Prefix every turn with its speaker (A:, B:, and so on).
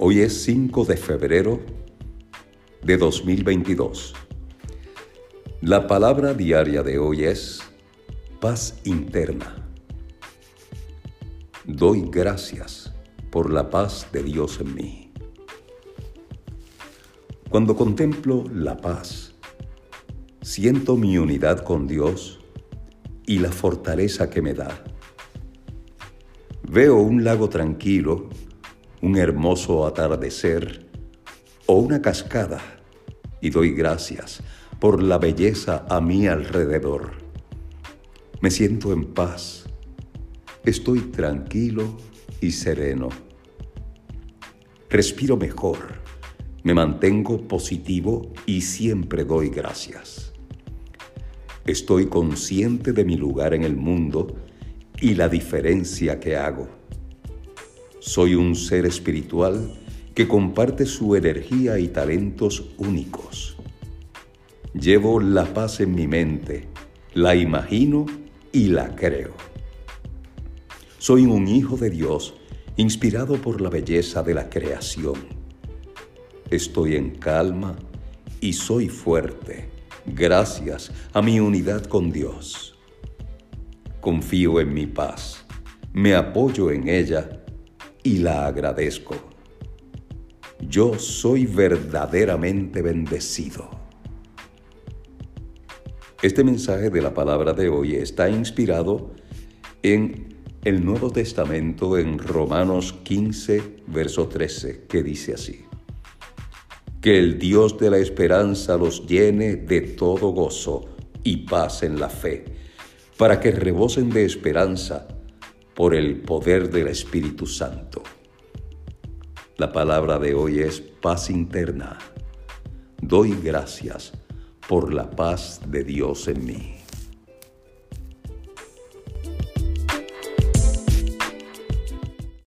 A: Hoy es 5 de febrero de 2022. La palabra diaria de hoy es paz interna. Doy gracias por la paz de Dios en mí. Cuando contemplo la paz, siento mi unidad con Dios y la fortaleza que me da. Veo un lago tranquilo, un hermoso atardecer o una cascada y doy gracias por la belleza a mi alrededor. Me siento en paz, estoy tranquilo y sereno. Respiro mejor, me mantengo positivo y siempre doy gracias. Estoy consciente de mi lugar en el mundo y la diferencia que hago. Soy un ser espiritual que comparte su energía y talentos únicos. Llevo la paz en mi mente, la imagino y la creo. Soy un hijo de Dios inspirado por la belleza de la creación. Estoy en calma y soy fuerte gracias a mi unidad con Dios. Confío en mi paz, me apoyo en ella y la agradezco. Yo soy verdaderamente bendecido. Este mensaje de la palabra de hoy está inspirado en el Nuevo Testamento en Romanos 15, verso 13, que dice así. Que el Dios de la esperanza los llene de todo gozo y paz en la fe, para que rebosen de esperanza por el poder del Espíritu Santo. La palabra de hoy es paz interna. Doy gracias por la paz de Dios en mí.